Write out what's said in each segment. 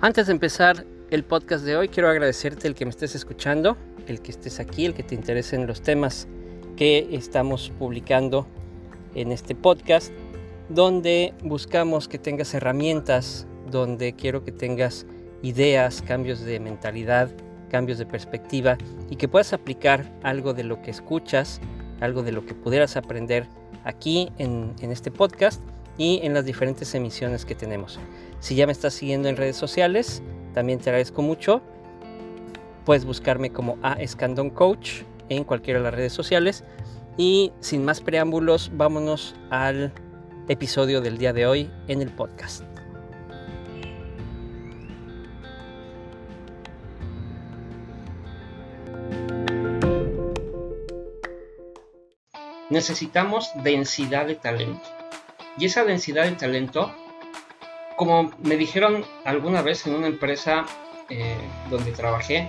Antes de empezar el podcast de hoy, quiero agradecerte el que me estés escuchando, el que estés aquí, el que te interesen los temas que estamos publicando en este podcast donde buscamos que tengas herramientas, donde quiero que tengas ideas, cambios de mentalidad, cambios de perspectiva y que puedas aplicar algo de lo que escuchas, algo de lo que pudieras aprender aquí en, este podcast y en las diferentes emisiones que tenemos. Si ya me estás siguiendo en redes sociales, también te agradezco mucho. Puedes buscarme como A Escandón Coach en cualquiera de las redes sociales. Y sin más preámbulos, vámonos al episodio del día de hoy en el podcast. Necesitamos densidad de talento. Y esa densidad de talento como me dijeron alguna vez en una empresa eh, donde trabajé,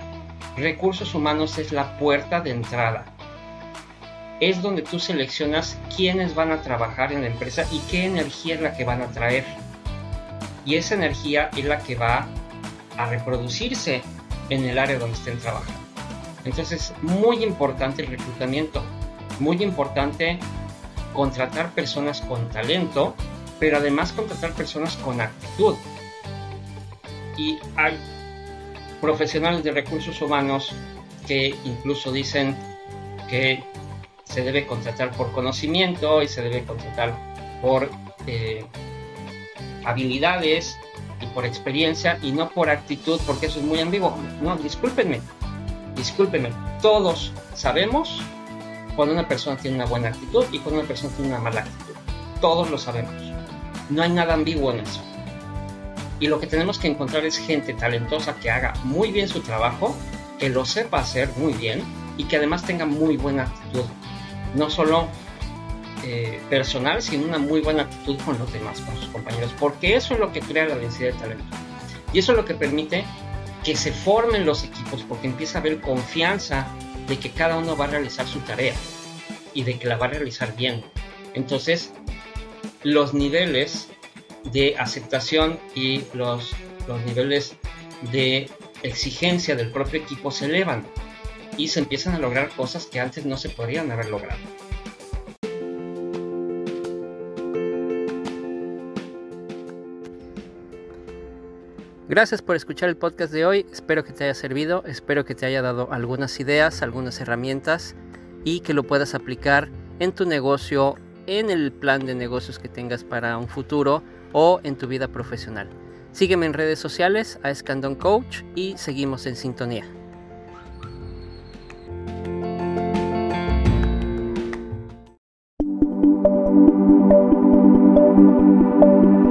recursos humanos es la puerta de entrada. Es donde tú seleccionas quiénes van a trabajar en la empresa y qué energía es la que van a traer. Y esa energía es la que va a reproducirse en el área donde estén trabajando. Entonces, muy importante el reclutamiento, muy importante contratar personas con talento pero además contratar personas con actitud. Y hay profesionales de recursos humanos que incluso dicen que se debe contratar por conocimiento y se debe contratar por eh, habilidades y por experiencia y no por actitud, porque eso es muy ambiguo. No, discúlpenme, discúlpenme, todos sabemos cuando una persona tiene una buena actitud y cuando una persona tiene una mala actitud. Todos lo sabemos. No hay nada ambiguo en eso. Y lo que tenemos que encontrar es gente talentosa que haga muy bien su trabajo, que lo sepa hacer muy bien y que además tenga muy buena actitud. No solo eh, personal, sino una muy buena actitud con los demás, con sus compañeros, porque eso es lo que crea la densidad de talento. Y eso es lo que permite que se formen los equipos, porque empieza a haber confianza de que cada uno va a realizar su tarea y de que la va a realizar bien. Entonces, los niveles de aceptación y los, los niveles de exigencia del propio equipo se elevan y se empiezan a lograr cosas que antes no se podrían haber logrado. Gracias por escuchar el podcast de hoy, espero que te haya servido, espero que te haya dado algunas ideas, algunas herramientas y que lo puedas aplicar en tu negocio en el plan de negocios que tengas para un futuro o en tu vida profesional. Sígueme en redes sociales a Escandón Coach y seguimos en sintonía. Thank you.